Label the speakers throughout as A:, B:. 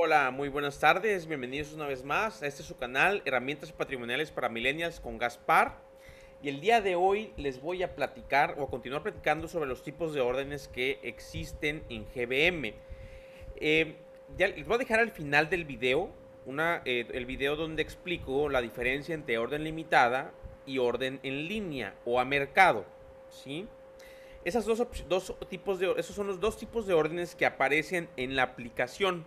A: Hola, muy buenas tardes, bienvenidos una vez más a este su canal, Herramientas Patrimoniales para Millennials con Gaspar. Y el día de hoy les voy a platicar o a continuar platicando sobre los tipos de órdenes que existen en GBM. Eh, les voy a dejar al final del video una, eh, el video donde explico la diferencia entre orden limitada y orden en línea o a mercado. ¿sí? Esas dos, dos tipos de, esos son los dos tipos de órdenes que aparecen en la aplicación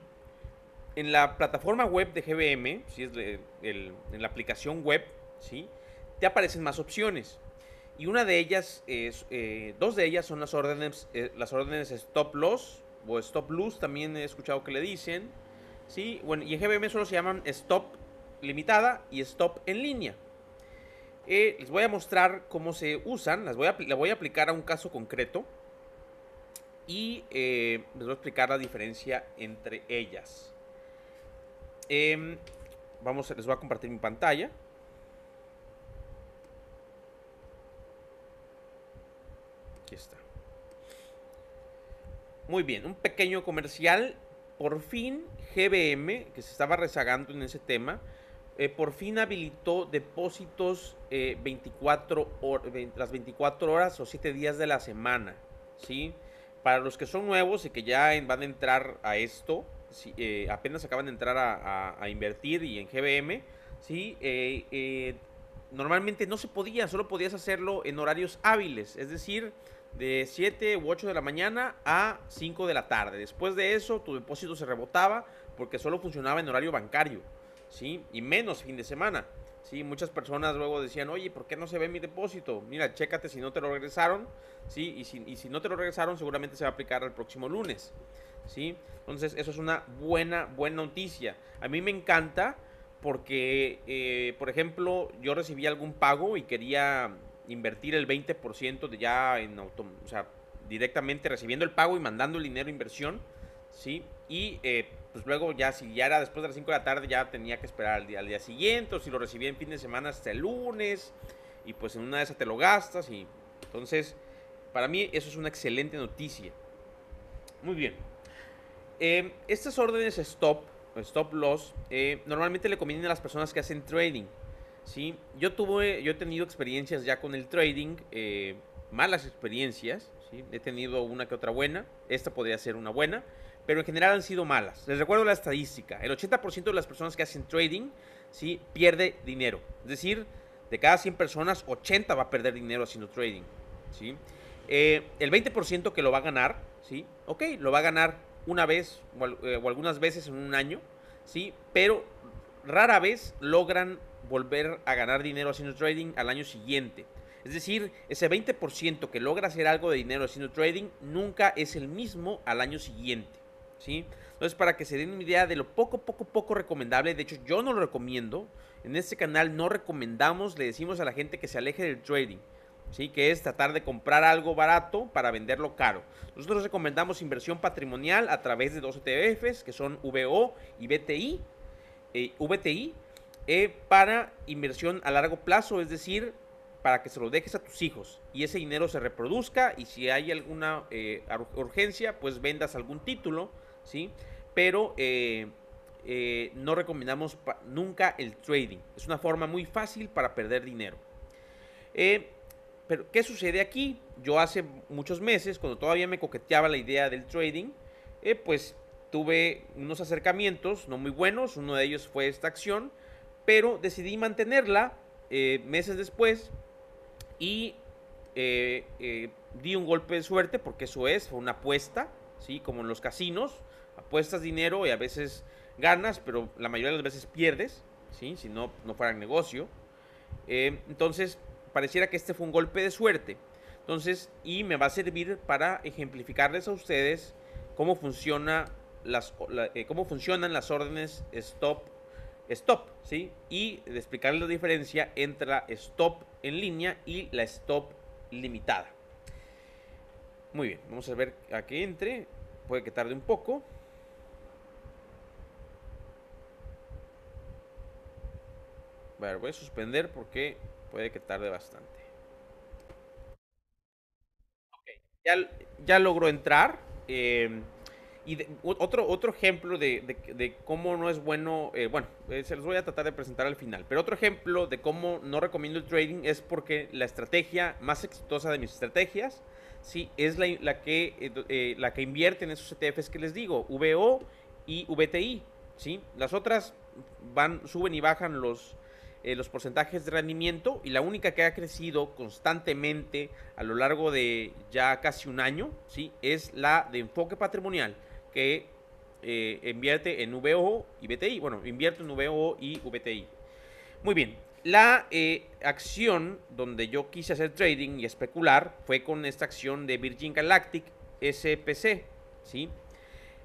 A: en la plataforma web de GBM, si en la aplicación web, ¿sí? te aparecen más opciones. Y una de ellas eh, dos de ellas son las órdenes, eh, las órdenes stop loss o stop loss, también he escuchado que le dicen. ¿sí? Bueno, y en GBM solo se llaman stop limitada y stop en línea. Eh, les voy a mostrar cómo se usan, las voy a, voy a aplicar a un caso concreto y les voy a explicar la diferencia entre ellas. Em, vamos, les voy a compartir mi pantalla. Aquí está. Muy bien, un pequeño comercial. Por fin GBM, que se estaba rezagando en ese tema, eh, por fin habilitó depósitos 24 eh, las 24 horas o 7 días de la semana. ¿sí? Para los que son nuevos y que ya van a entrar a esto, eh, apenas acaban de entrar a, invertir y en GBM, ¿sí? Eh, eh, normalmente no se podía, solo podías hacerlo en horarios hábiles, es decir, de 7 u 8 de la mañana a 5 de la tarde. Después de eso, tu depósito se rebotaba porque solo funcionaba en horario bancario, ¿sí? Y menos fin de semana. ¿Sí? Muchas personas luego decían, oye, ¿por qué no se ve mi depósito? Mira, chécate si no te lo regresaron, ¿sí? Y si, no te lo regresaron, seguramente se va a aplicar el próximo lunes. ¿sí? Entonces, eso es una buena, buena noticia. A mí me encanta porque, eh, por ejemplo, yo recibí algún pago y quería invertir el 20% de ya en auto, o sea, directamente recibiendo el pago y mandando el dinero de inversión, ¿sí? Y eh, pues luego ya si ya era después de las 5 de la tarde ya tenía que esperar al día, al día siguiente o si lo recibía en fin de semana hasta el lunes y pues en una de esas te lo gastas y entonces para mí eso es una excelente noticia. Muy bien. Em, estas órdenes stop, stop loss, eh, normalmente le convienen a las personas que hacen trading. ¿sí? Yo, tuve, yo he tenido experiencias ya con el trading, eh, malas experiencias. ¿sí? He tenido una que otra buena. Esta podría ser una buena. Pero en general han sido malas. Les recuerdo la estadística. El 80% de las personas que hacen trading ¿sí? pierde dinero. Es decir, de cada 100 personas, 80 va a perder dinero haciendo trading. ¿sí? Eh, el 20% que lo va a ganar, ¿sí? ok, lo va a ganar una vez eh, o, algunas veces en un año, ¿sí? Pero rara vez logran volver a ganar dinero haciendo trading al año siguiente. Es decir, ese 20% que logra hacer algo de dinero haciendo trading nunca es el mismo al año siguiente. Entonces, para que se den una idea de lo poco, poco, poco recomendable, de hecho yo no lo recomiendo, en este canal no recomendamos, le decimos a la gente que se aleje del trading. ¿sí? que es tratar de comprar algo barato para venderlo caro. Nosotros recomendamos inversión patrimonial a través de dos ETFs, que son VO y BTI, eh, VTI, eh, para inversión a largo plazo, es decir, para que se lo dejes a tus hijos y ese dinero se reproduzca y si hay alguna eh, urgencia, pues vendas algún título, ¿sí? Pero no recomendamos nunca el trading. Es una forma muy fácil para perder dinero. Pero, ¿qué sucede aquí? Yo hace muchos meses, cuando todavía me coqueteaba la idea del trading, eh, pues tuve unos acercamientos no muy buenos. Uno de ellos fue esta acción, pero decidí mantenerla eh, meses después y eh, di un golpe de suerte, porque eso es, fue una apuesta, ¿sí? Como en los casinos, apuestas dinero y a veces ganas, pero la mayoría de las veces pierdes, ¿sí? Si no, no fuera negocio. entonces, pareciera que este fue un golpe de suerte. Entonces, y me va a servir para ejemplificarles a ustedes cómo, funciona las, eh, cómo funcionan las órdenes stop, stop, ¿sí? Y de explicarles la diferencia entre la stop en línea y la stop limitada. Muy bien, vamos a ver a que entre. Puede que tarde un poco. Ver, voy a suspender porque Puede que tarde bastante. Ya, ya logró entrar. Em, Y otro, otro ejemplo de, cómo no es bueno, eh, bueno, eh, se los voy a tratar de presentar al final, pero otro ejemplo de cómo no recomiendo el trading es porque la estrategia más exitosa de mis estrategias, sí, es la, la que, eh, la que invierte en esos ETFs que les digo, VO y VTI, ¿sí? Las otras van, suben y bajan los, los porcentajes de rendimiento y la única que ha crecido constantemente a lo largo de ya casi un año, ¿sí? Es la de enfoque patrimonial que eh, invierte en VO y BTI. Bueno, invierto en VO y VTI. Muy bien. La eh, acción donde yo quise hacer trading y especular fue con esta acción de Virgin Galactic SPC. ¿sí?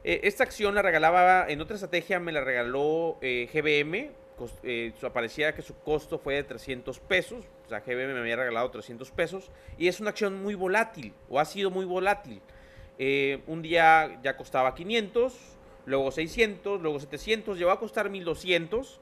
A: Eh, esta acción la regalaba, en otra estrategia me la regaló GBM. Parecía que su costo fue de 300 pesos. O sea, GBM me había regalado 300 pesos. Y es una acción muy volátil, o ha sido muy volátil. Eh, un día ya costaba 500, luego 600, luego 700, llegó a costar 1200,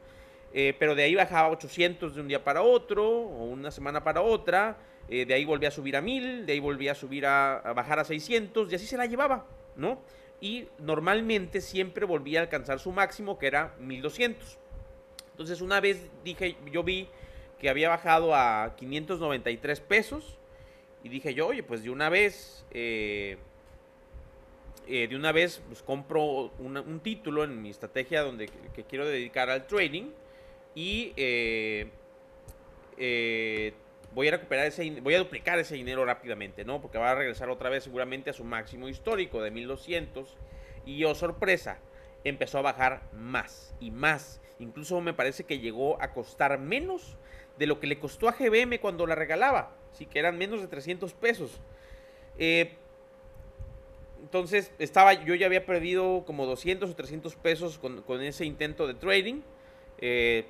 A: eh, pero de ahí bajaba 800 de un día para otro, o una semana para otra, eh, de ahí volvía a subir a 1000, de ahí volvía a subir a, a, bajar a 600, y así se la llevaba, ¿no? Y normalmente siempre volvía a alcanzar su máximo, que era 1200. Entonces una vez dije, yo vi que había bajado a 593 pesos, y dije yo, oye, pues de una vez... Eh, de una vez pues, compro un título en mi estrategia donde que, quiero dedicar al trading y eh, eh, voy a recuperar ese voy a duplicar ese dinero rápidamente, ¿no? Porque va a regresar otra vez seguramente a su máximo histórico de 1200 y oh, sorpresa, empezó a bajar más y más. Incluso me parece que llegó a costar menos de lo que le costó a GBM cuando la regalaba, sí que eran menos de 300 pesos. Eh, entonces, estaba, yo ya había perdido como 200 o 300 pesos con, ese intento de trading. Eh,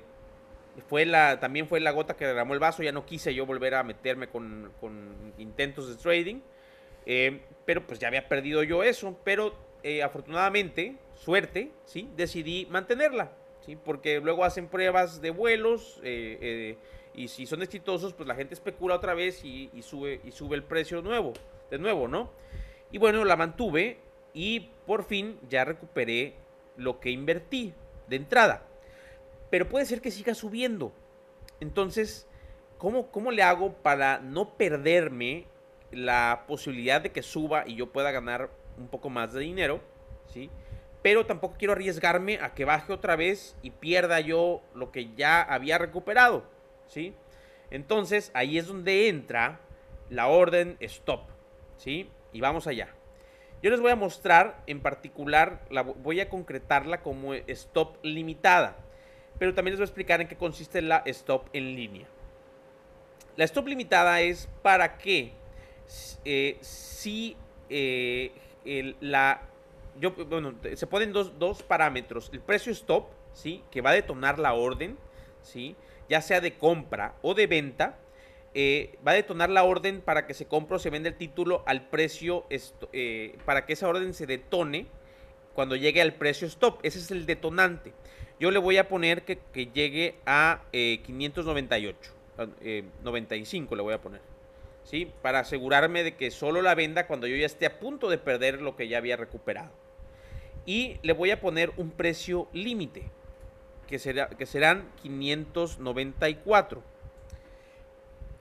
A: fue la, también fue la gota que derramó el vaso. Ya no quise yo volver a meterme con, intentos de trading. Eh, pero pues ya había perdido yo eso. Pero eh, afortunadamente, suerte, ¿sí? decidí mantenerla. ¿sí? Porque luego hacen pruebas de vuelos. y si son exitosos, pues la gente especula otra vez y, y, sube, y sube el precio nuevo. De nuevo, ¿no? Y bueno, la mantuve y por fin ya recuperé lo que invertí de entrada. Pero puede ser que siga subiendo. Entonces, ¿cómo, cómo le hago para no perderme la posibilidad de que suba y yo pueda ganar un poco más de dinero? ¿Sí? Pero tampoco quiero arriesgarme a que baje otra vez y pierda yo lo que ya había recuperado. ¿Sí? Entonces, ahí es donde entra la orden stop. ¿Sí? Y vamos allá. Yo les voy a mostrar en particular, la, voy a concretarla como stop limitada. Pero también les voy a explicar en qué consiste la stop en línea. La stop limitada es para que eh, si eh, la... Yo, se ponen dos, dos, parámetros. El precio stop, ¿sí? Que va a detonar la orden, ¿sí? Ya sea de compra o de venta eh, va a detonar la orden para que se compre o se venda el título al precio, eh, para que esa orden se detone cuando llegue al precio stop. Ese es el detonante. Yo le voy a poner que, llegue a 598, eh, 95 le voy a poner. ¿Sí? Para asegurarme de que solo la venda cuando yo ya esté a punto de perder lo que ya había recuperado. Y le voy a poner un precio límite, que, será, que serán 594.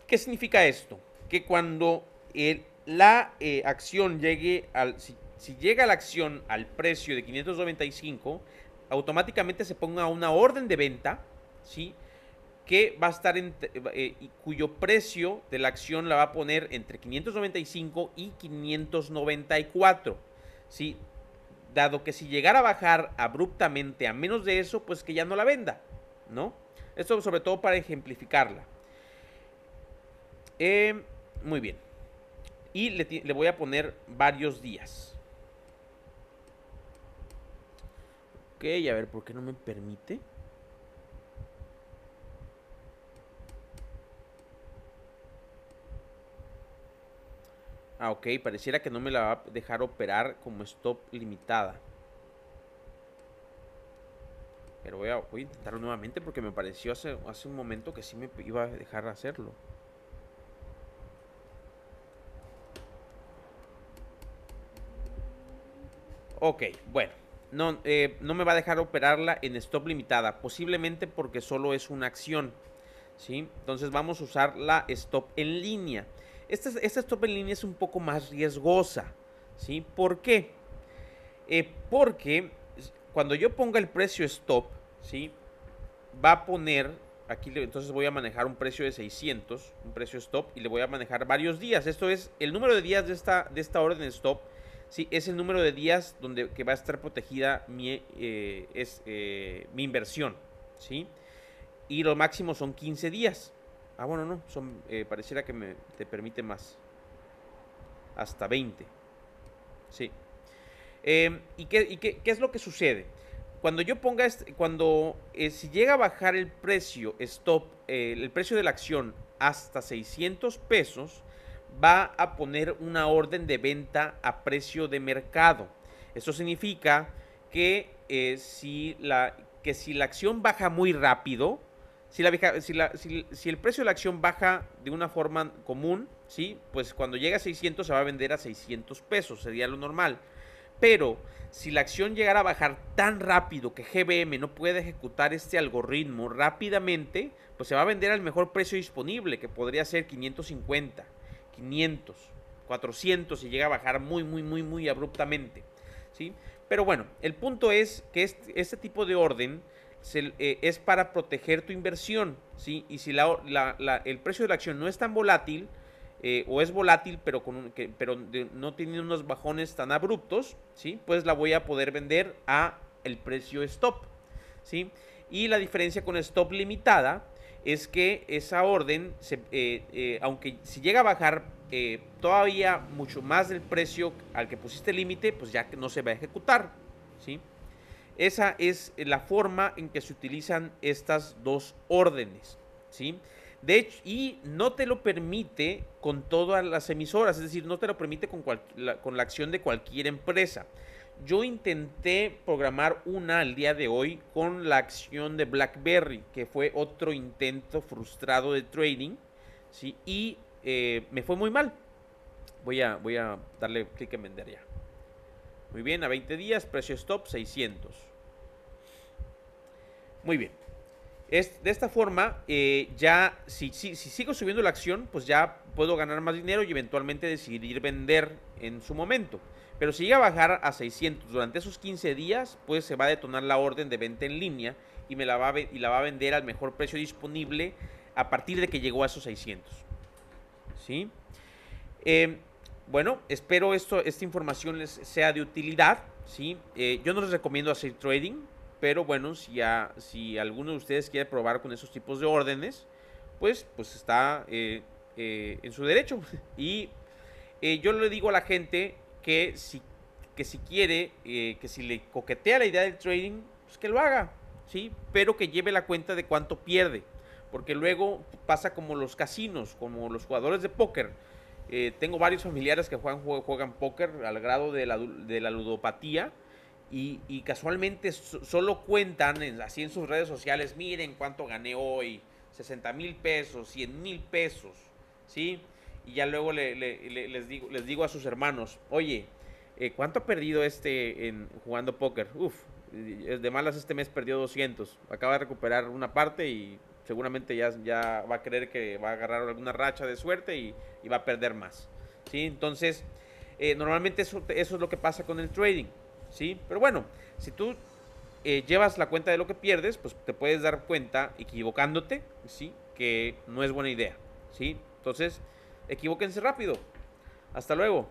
A: ¿Qué significa esto? Que cuando la eh, acción llegue al... Si, llega la acción al precio de 595, automáticamente se ponga una orden de venta, ¿sí? Que va a estar en, eh, cuyo precio de la acción la va a poner entre 595 y 594, ¿sí? Dado que si llegara a bajar abruptamente a menos de eso, pues que ya no la venda, ¿no? Esto sobre todo para ejemplificarla. Eh, muy bien. Y le, voy a poner varios días. Ok, a ver, ¿por qué no me permite? Ah, ok, pareciera que no me la va a dejar operar como stop limitada. Pero voy a, voy a intentarlo nuevamente porque me pareció hace, hace un momento que sí me iba a dejar hacerlo. Ok, bueno. No, eh, no me va a dejar operarla en stop limitada, posiblemente porque solo es una acción. ¿sí? Entonces vamos a usar la stop en línea. Esta, esta stop en línea es un poco más riesgosa. ¿sí? ¿Por qué? Eh, porque cuando yo ponga el precio stop, ¿sí? va a poner, aquí entonces voy a manejar un precio de 600, un precio stop, y le voy a manejar varios días. Esto es el número de días de esta, de esta orden stop Sí, es el número de días donde que va a estar protegida mi, eh, eh, mi inversión, ¿sí? Y lo máximo son 15 días. Ah, bueno, no, eh, pareciera que me, te permite más. Hasta 20. Sí. Em, ¿Y, qué, y qué, qué, es lo que sucede? Cuando yo ponga, este, cuando si llega a bajar el precio stop, el precio de la acción hasta 600 pesos, va a poner una orden de venta a precio de mercado. Esto significa que, eh, si, la, que si la acción baja muy rápido, si, la, si, si, el precio de la acción baja de una forma común, ¿sí? pues cuando llega a 600 se va a vender a 600 pesos, sería lo normal. Pero si la acción llegara a bajar tan rápido que GBM no puede ejecutar este algoritmo rápidamente, pues se va a vender al mejor precio disponible, que podría ser 550. 500, 400 y llega a bajar muy, muy, muy, muy abruptamente. ¿sí? Pero bueno, el punto es que este, este tipo de orden eh, es para proteger tu inversión. ¿sí? Y si el precio de la acción no es tan volátil, eh, o es volátil, pero, con que, pero no tiene unos bajones tan abruptos, ¿sí? pues la voy a poder vender a el precio stop. ¿sí? Y la diferencia con stop limitada es que esa orden, eh, aunque si llega a bajar todavía mucho más del precio al que pusiste límite, pues ya no se va a ejecutar. ¿sí? Esa es la forma en que se utilizan estas dos órdenes. ¿sí? De hecho, y no te lo permite con todas las emisoras, es decir, no te lo permite con, con la acción de cualquier empresa. Yo intenté programar una al día de hoy con la acción de BlackBerry, que fue otro intento frustrado de trading, ¿sí? y eh, me fue muy mal. Voy a, voy a darle clic en vender ya. Muy bien, a 20 días, precio stop 600. Muy bien. Es, de esta forma, eh, ya si, si, si, sigo subiendo la acción, pues ya puedo ganar más dinero y eventualmente decidir vender en su momento. Pero si llega a bajar a 600 durante esos 15 días, pues se va a detonar la orden de venta en línea y, me la, va a, y la va a vender al mejor precio disponible a partir de que llegó a esos 600. ¿Sí? Eh, bueno, espero esto, esta información les sea de utilidad. ¿sí? Eh, yo no les recomiendo hacer trading, pero bueno, si, si alguno de ustedes quiere probar con esos tipos de órdenes, pues, pues está eh, en su derecho. Y yo le digo a la gente que si, que si quiere, eh, que si le coquetea la idea del trading, pues que lo haga, ¿sí? Pero que lleve la cuenta de cuánto pierde. Porque luego pasa como los casinos, como los jugadores de póker. Eh, tengo varios familiares que juegan, juegan póker al grado de la, de la ludopatía. Y, y, casualmente solo cuentan en, así en sus redes sociales, miren cuánto gané hoy, 60 mil pesos, 100 mil pesos, ¿sí? y ya luego le, les, digo, les digo a sus hermanos, oye, eh, ¿cuánto ha perdido este en jugando póker? Uf, de malas este mes perdió 200, acaba de recuperar una parte y seguramente ya, ya va a creer que va a agarrar alguna racha de suerte y, va a perder más. ¿sí? Entonces, eh, normalmente eso, eso es lo que pasa con el trading. ¿sí? Pero bueno, si tú eh, llevas la cuenta de lo que pierdes, pues te puedes dar cuenta, equivocándote, ¿sí? que no es buena idea. ¿sí? Entonces, equivóquense rápido. Hasta luego.